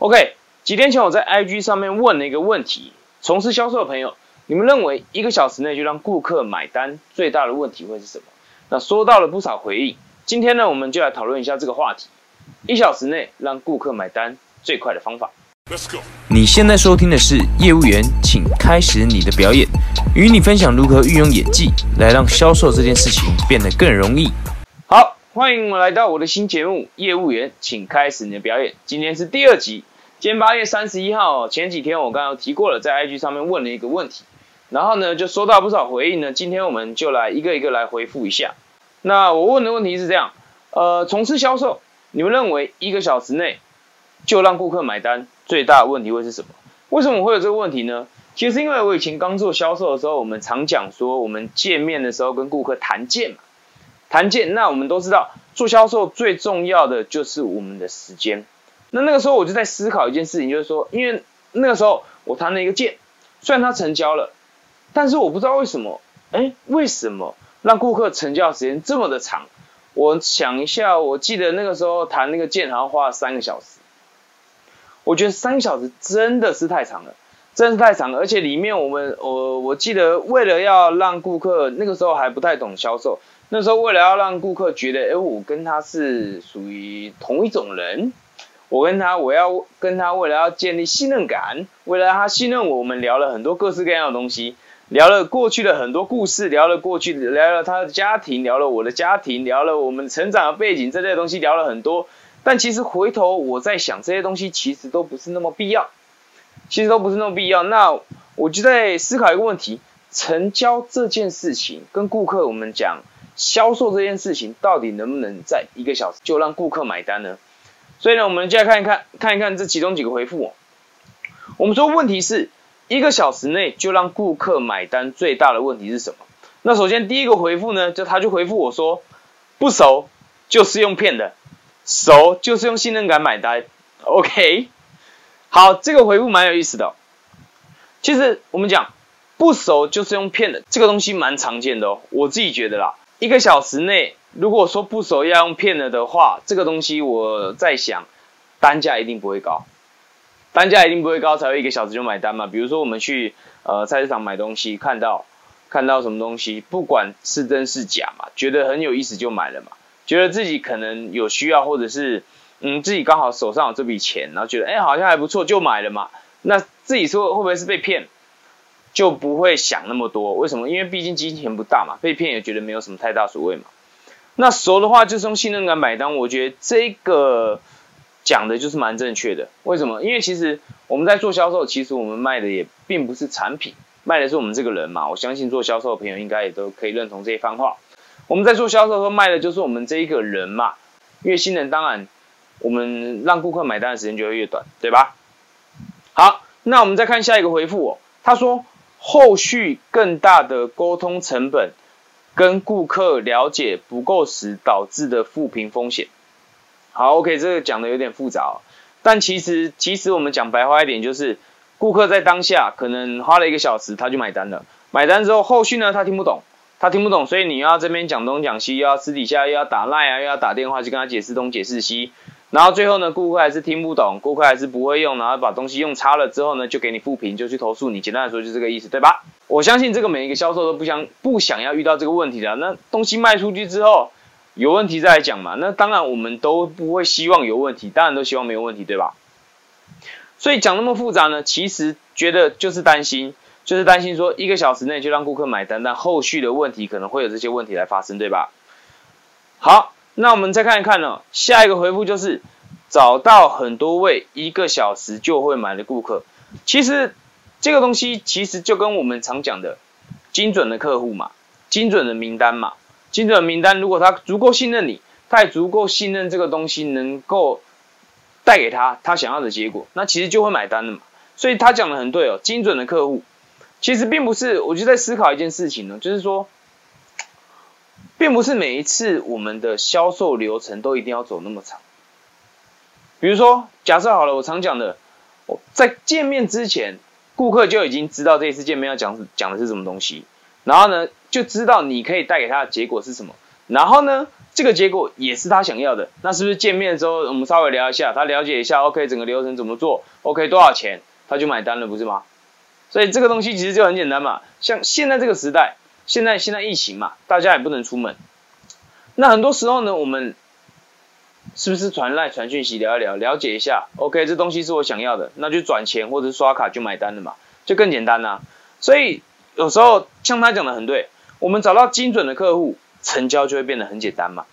OK，几天前我在 IG 上面问了一个问题：从事销售的朋友，你们认为一个小时内就让顾客买单最大的问题会是什么？那收到了不少回应。今天呢，我们就来讨论一下这个话题：一小时内让顾客买单最快的方法。Let's go。你现在收听的是业务员，请开始你的表演，与你分享如何运用演技来让销售这件事情变得更容易。好，欢迎我来到我的新节目《业务员，请开始你的表演》。今天是第二集。今天八月三十一号，前几天我刚刚提过了，在 IG 上面问了一个问题，然后呢就收到不少回应呢。今天我们就来一个一个来回复一下。那我问的问题是这样：呃，从事销售，你们认为一个小时内就让顾客买单最大的问题会是什么？为什么会有这个问题呢？其实因为我以前刚做销售的时候，我们常讲说，我们见面的时候跟顾客谈见嘛，谈见。那我们都知道，做销售最重要的就是我们的时间。那那个时候我就在思考一件事情，就是说，因为那个时候我谈了一个件，虽然他成交了，但是我不知道为什么，哎，为什么让顾客成交时间这么的长？我想一下，我记得那个时候谈那个件好像花了三个小时，我觉得三个小时真的是太长了，真是太长了，而且里面我们我我记得为了要让顾客那个时候还不太懂销售，那时候为了要让顾客觉得，哎，我跟他是属于同一种人。我跟他，我要跟他，为了要建立信任感，为了他信任我，我们聊了很多各式各样的东西，聊了过去的很多故事，聊了过去，聊了他的家庭，聊了我的家庭，聊了我们成长的背景这类东西，聊了很多。但其实回头我在想，这些东西其实都不是那么必要，其实都不是那么必要。那我就在思考一个问题：成交这件事情，跟顾客我们讲销售这件事情，到底能不能在一个小时就让顾客买单呢？所以呢，我们接下来看一看，看一看这其中几个回复。我们说问题是一个小时内就让顾客买单，最大的问题是什么？那首先第一个回复呢，就他就回复我说，不熟就是用骗的，熟就是用信任感买单。OK，好，这个回复蛮有意思的。其实我们讲不熟就是用骗的，这个东西蛮常见的哦，我自己觉得啦，一个小时内。如果说不熟要用骗了的话，这个东西我在想，单价一定不会高，单价一定不会高，才会一个小时就买单嘛。比如说我们去呃菜市场买东西，看到看到什么东西，不管是真是假嘛，觉得很有意思就买了嘛，觉得自己可能有需要，或者是嗯自己刚好手上有这笔钱，然后觉得哎好像还不错就买了嘛。那自己说会不会是被骗，就不会想那么多。为什么？因为毕竟金钱不大嘛，被骗也觉得没有什么太大所谓嘛。那熟的话就是用信任感买单，我觉得这个讲的就是蛮正确的。为什么？因为其实我们在做销售，其实我们卖的也并不是产品，卖的是我们这个人嘛。我相信做销售的朋友应该也都可以认同这一番话。我们在做销售的时候卖的就是我们这一个人嘛。越新人当然，我们让顾客买单的时间就会越短，对吧？好，那我们再看下一个回复哦。他说后续更大的沟通成本。跟顾客了解不够时导致的负评风险。好，OK，这个讲的有点复杂，但其实其实我们讲白话一点，就是顾客在当下可能花了一个小时，他就买单了。买单之后，后续呢他听不懂，他听不懂，所以你要这边讲东讲西，又要私底下又要打赖啊，又要打电话去跟他解释东解释西。然后最后呢，顾客还是听不懂，顾客还是不会用，然后把东西用差了之后呢，就给你复评，就去投诉你。简单来说就这个意思，对吧？我相信这个每一个销售都不想不想要遇到这个问题的。那东西卖出去之后有问题再来讲嘛。那当然我们都不会希望有问题，当然都希望没有问题，对吧？所以讲那么复杂呢，其实觉得就是担心，就是担心说一个小时内就让顾客买单，但后续的问题可能会有这些问题来发生，对吧？好。那我们再看一看呢，下一个回复就是找到很多位一个小时就会买的顾客。其实这个东西其实就跟我们常讲的精准的客户嘛，精准的名单嘛，精准的名单，如果他足够信任你，他也足够信任这个东西能够带给他他想要的结果，那其实就会买单的嘛。所以他讲的很对哦，精准的客户其实并不是，我就在思考一件事情呢，就是说。并不是每一次我们的销售流程都一定要走那么长。比如说，假设好了，我常讲的，我在见面之前，顾客就已经知道这一次见面要讲讲的是什么东西，然后呢，就知道你可以带给他的结果是什么，然后呢，这个结果也是他想要的，那是不是见面之后我们稍微聊一下，他了解一下，OK，整个流程怎么做，OK，多少钱，他就买单了，不是吗？所以这个东西其实就很简单嘛，像现在这个时代，现在现在疫情嘛，大家也不能出门，那很多时候呢，我们是不是传赖传讯息聊一聊，了解一下，OK，这东西是我想要的，那就转钱或者刷卡就买单了嘛，就更简单啦。所以有时候像他讲的很对，我们找到精准的客户，成交就会变得很简单嘛。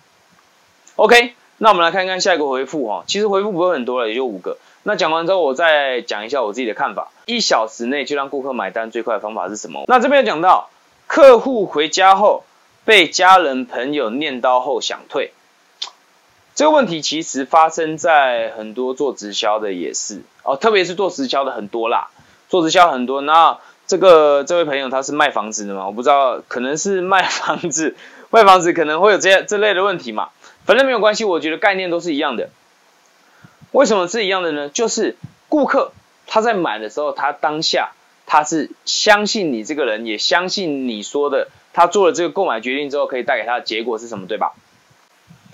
OK，那我们来看看下一个回复哈，其实回复不会很多了，也就五个。那讲完之后，我再讲一下我自己的看法。一小时内就让顾客买单最快的方法是什么？那这边有讲到，客户回家后被家人朋友念叨后想退，这个问题其实发生在很多做直销的也是哦，特别是做直销的很多啦，做直销很多。那这个这位朋友他是卖房子的嘛？我不知道，可能是卖房子，卖房子可能会有这些这类的问题嘛？反正没有关系，我觉得概念都是一样的。为什么是一样的呢？就是顾客他在买的时候，他当下他是相信你这个人，也相信你说的，他做了这个购买决定之后，可以带给他的结果是什么，对吧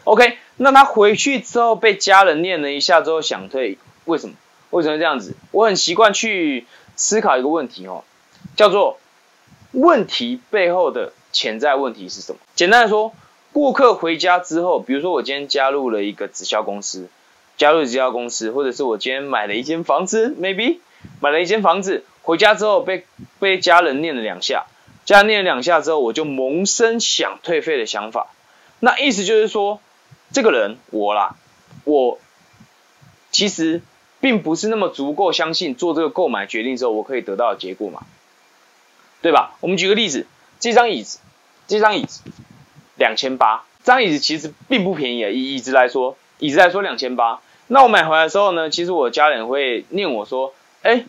？OK，那他回去之后被家人念了一下之后想退，为什么？为什么这样子？我很习惯去思考一个问题哦，叫做问题背后的潜在问题是什么？简单的说，顾客回家之后，比如说我今天加入了一个直销公司。加入直销公司，或者是我今天买了一间房子，maybe 买了一间房子，回家之后被被家人念了两下，家人念了两下之后，我就萌生想退费的想法。那意思就是说，这个人我啦，我其实并不是那么足够相信做这个购买决定之后我可以得到的结果嘛，对吧？我们举个例子，这张椅子，这张椅子两千八，这张椅子其实并不便宜啊，以椅子来说。椅子来说两千八，那我买回来的时候呢，其实我家人会念我说，哎，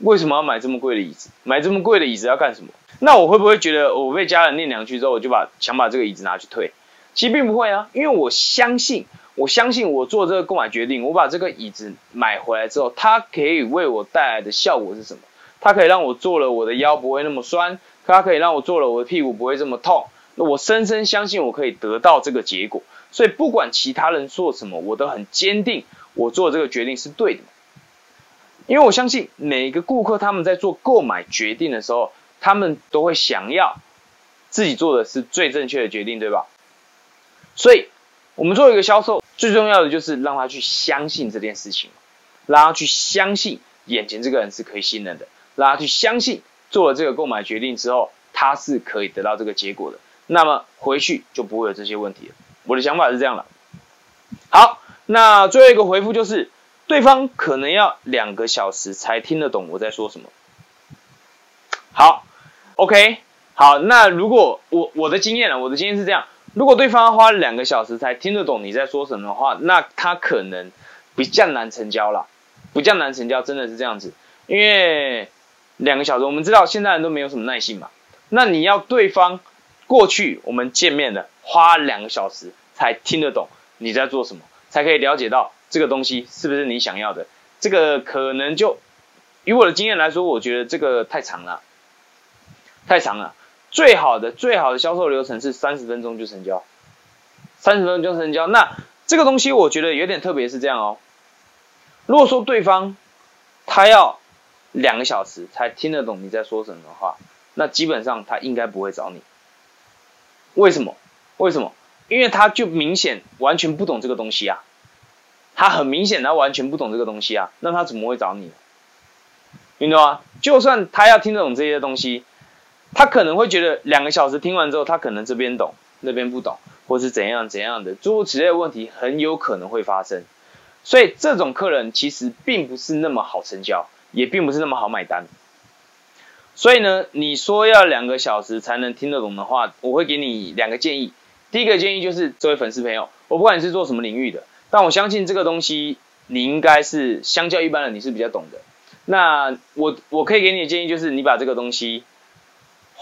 为什么要买这么贵的椅子？买这么贵的椅子要干什么？那我会不会觉得我被家人念两句之后，我就把想把这个椅子拿去退？其实并不会啊，因为我相信，我相信我做这个购买决定，我把这个椅子买回来之后，它可以为我带来的效果是什么？它可以让我坐了我的腰不会那么酸，它可以让我坐了我的屁股不会这么痛。那我深深相信我可以得到这个结果。所以不管其他人做什么，我都很坚定，我做这个决定是对的。因为我相信每个顾客他们在做购买决定的时候，他们都会想要自己做的是最正确的决定，对吧？所以，我们做一个销售，最重要的就是让他去相信这件事情，让他去相信眼前这个人是可以信任的，让他去相信做了这个购买决定之后，他是可以得到这个结果的。那么回去就不会有这些问题了。我的想法是这样的，好，那最后一个回复就是，对方可能要两个小时才听得懂我在说什么。好，OK，好，那如果我我的经验呢，我的经验是这样，如果对方花两个小时才听得懂你在说什么的话，那他可能比较难成交了，比较难成交，真的是这样子，因为两个小时，我们知道现在人都没有什么耐心嘛，那你要对方过去我们见面的。花两个小时才听得懂你在做什么，才可以了解到这个东西是不是你想要的。这个可能就以我的经验来说，我觉得这个太长了，太长了。最好的最好的销售流程是三十分钟就成交，三十分钟就成交。那这个东西我觉得有点特别，是这样哦。如果说对方他要两个小时才听得懂你在说什么的话，那基本上他应该不会找你。为什么？为什么？因为他就明显完全不懂这个东西啊，他很明显他完全不懂这个东西啊，那他怎么会找你？你懂吗？就算他要听得懂这些东西，他可能会觉得两个小时听完之后，他可能这边懂，那边不懂，或是怎样怎样的，诸如此类的问题很有可能会发生。所以这种客人其实并不是那么好成交，也并不是那么好买单。所以呢，你说要两个小时才能听得懂的话，我会给你两个建议。第一个建议就是，这位粉丝朋友，我不管你是做什么领域的，但我相信这个东西你应该是相较一般人你是比较懂的。那我我可以给你的建议就是，你把这个东西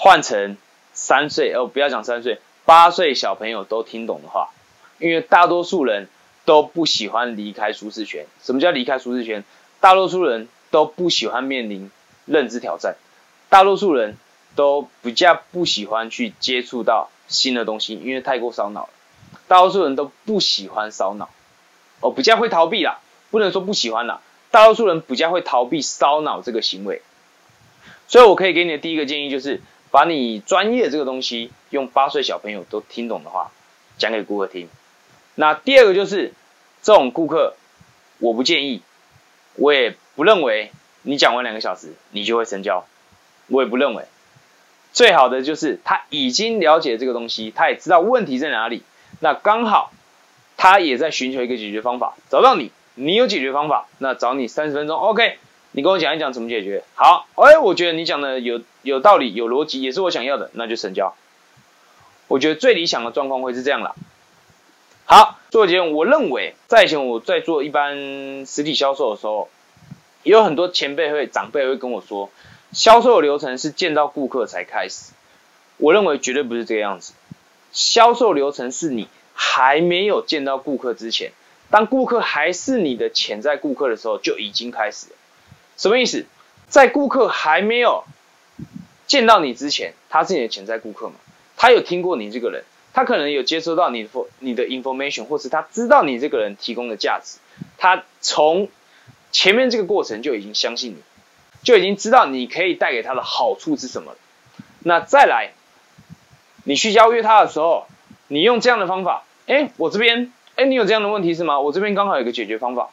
换成三岁哦，不要讲三岁，八岁小朋友都听懂的话，因为大多数人都不喜欢离开舒适圈。什么叫离开舒适圈？大多数人都不喜欢面临认知挑战，大多数人都比较不喜欢去接触到。新的东西，因为太过烧脑了。大多数人都不喜欢烧脑，哦，比较会逃避啦，不能说不喜欢啦，大多数人比较会逃避烧脑这个行为。所以我可以给你的第一个建议就是，把你专业这个东西用八岁小朋友都听懂的话讲给顾客听。那第二个就是这种顾客，我不建议，我也不认为你讲完两个小时你就会成交，我也不认为。最好的就是他已经了解这个东西，他也知道问题在哪里。那刚好他也在寻求一个解决方法，找到你，你有解决方法，那找你三十分钟，OK，你跟我讲一讲怎么解决。好，哎，我觉得你讲的有有道理，有逻辑，也是我想要的，那就成交。我觉得最理想的状况会是这样了。好，做结论，我认为在以前我在做一般实体销售的时候，也有很多前辈会长辈会跟我说。销售流程是见到顾客才开始，我认为绝对不是这个样子。销售流程是你还没有见到顾客之前，当顾客还是你的潜在顾客的时候就已经开始了。什么意思？在顾客还没有见到你之前，他是你的潜在顾客嘛？他有听过你这个人，他可能有接收到你的你的 information，或是他知道你这个人提供的价值，他从前面这个过程就已经相信你。就已经知道你可以带给他的好处是什么了。那再来，你去邀约他的时候，你用这样的方法，哎，我这边，哎，你有这样的问题是吗？我这边刚好有个解决方法，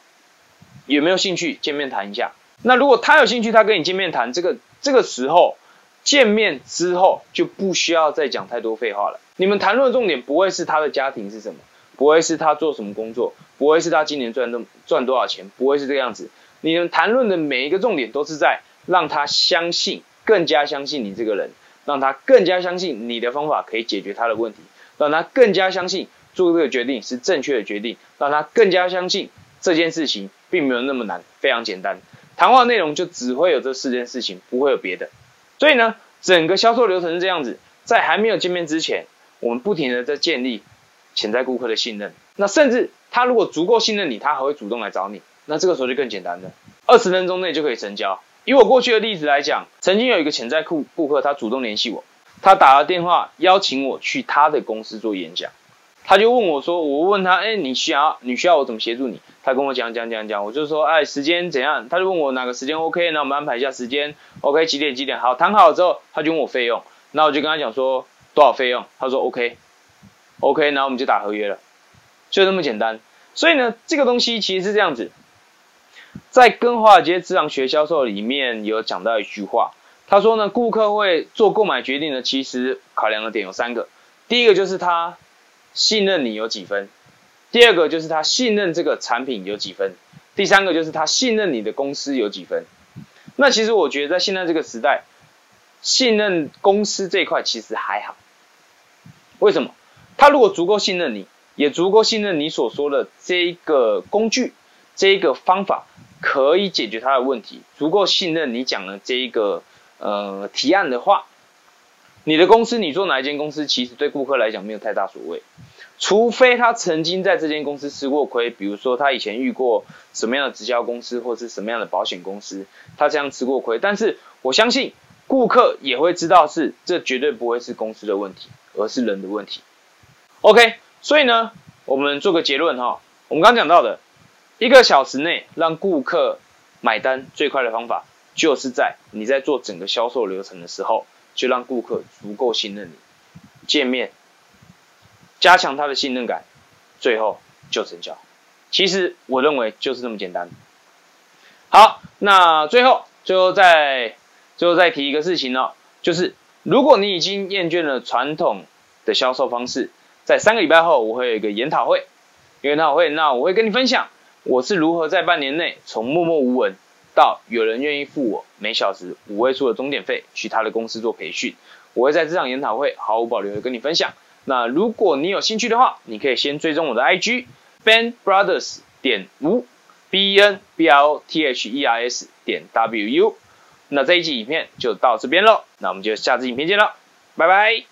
有没有兴趣见面谈一下？那如果他有兴趣，他跟你见面谈，这个这个时候见面之后就不需要再讲太多废话了。你们谈论的重点不会是他的家庭是什么，不会是他做什么工作，不会是他今年赚多赚多少钱，不会是这个样子。你们谈论的每一个重点都是在让他相信，更加相信你这个人，让他更加相信你的方法可以解决他的问题，让他更加相信做这个决定是正确的决定，让他更加相信这件事情并没有那么难，非常简单。谈话内容就只会有这四件事情，不会有别的。所以呢，整个销售流程是这样子，在还没有见面之前，我们不停的在建立潜在顾客的信任。那甚至他如果足够信任你，他还会主动来找你。那这个时候就更简单了，二十分钟内就可以成交。以我过去的例子来讲，曾经有一个潜在顾顾客，他主动联系我，他打了电话邀请我去他的公司做演讲，他就问我说，我问他，哎，你需要你需要我怎么协助你？他跟我讲讲讲讲，我就说，哎，时间怎样？他就问我哪个时间 OK，那我们安排一下时间，OK，几点几点？好，谈好了之后，他就问我费用，那我就跟他讲说多少费用？他说 OK，OK，然后我们就打合约了，就这么简单。所以呢，这个东西其实是这样子。在跟华尔街智囊学销售里面有讲到一句话，他说呢，顾客会做购买决定呢，其实考量的点有三个，第一个就是他信任你有几分，第二个就是他信任这个产品有几分，第三个就是他信任你的公司有几分。那其实我觉得在现在这个时代，信任公司这一块其实还好，为什么？他如果足够信任你，也足够信任你所说的这个工具，这个方法。可以解决他的问题，足够信任你讲的这一个呃提案的话，你的公司你做哪一间公司，其实对顾客来讲没有太大所谓，除非他曾经在这间公司吃过亏，比如说他以前遇过什么样的直销公司或是什么样的保险公司，他这样吃过亏，但是我相信顾客也会知道是这绝对不会是公司的问题，而是人的问题。OK，所以呢，我们做个结论哈，我们刚讲到的。一个小时内让顾客买单最快的方法，就是在你在做整个销售流程的时候，就让顾客足够信任你，见面，加强他的信任感，最后就成交。其实我认为就是这么简单。好，那最后最后再最后再提一个事情呢，就是如果你已经厌倦了传统的销售方式，在三个礼拜后我会有一个研讨会，研讨会那我会跟你分享。我是如何在半年内从默默无闻到有人愿意付我每小时五位数的钟点费去他的公司做培训？我会在这场研讨会毫无保留的跟你分享。那如果你有兴趣的话，你可以先追踪我的 IG Ben Brothers 点五 B E N B R O T H E R S 点 W U。那这一集影片就到这边喽，那我们就下次影片见了，拜拜。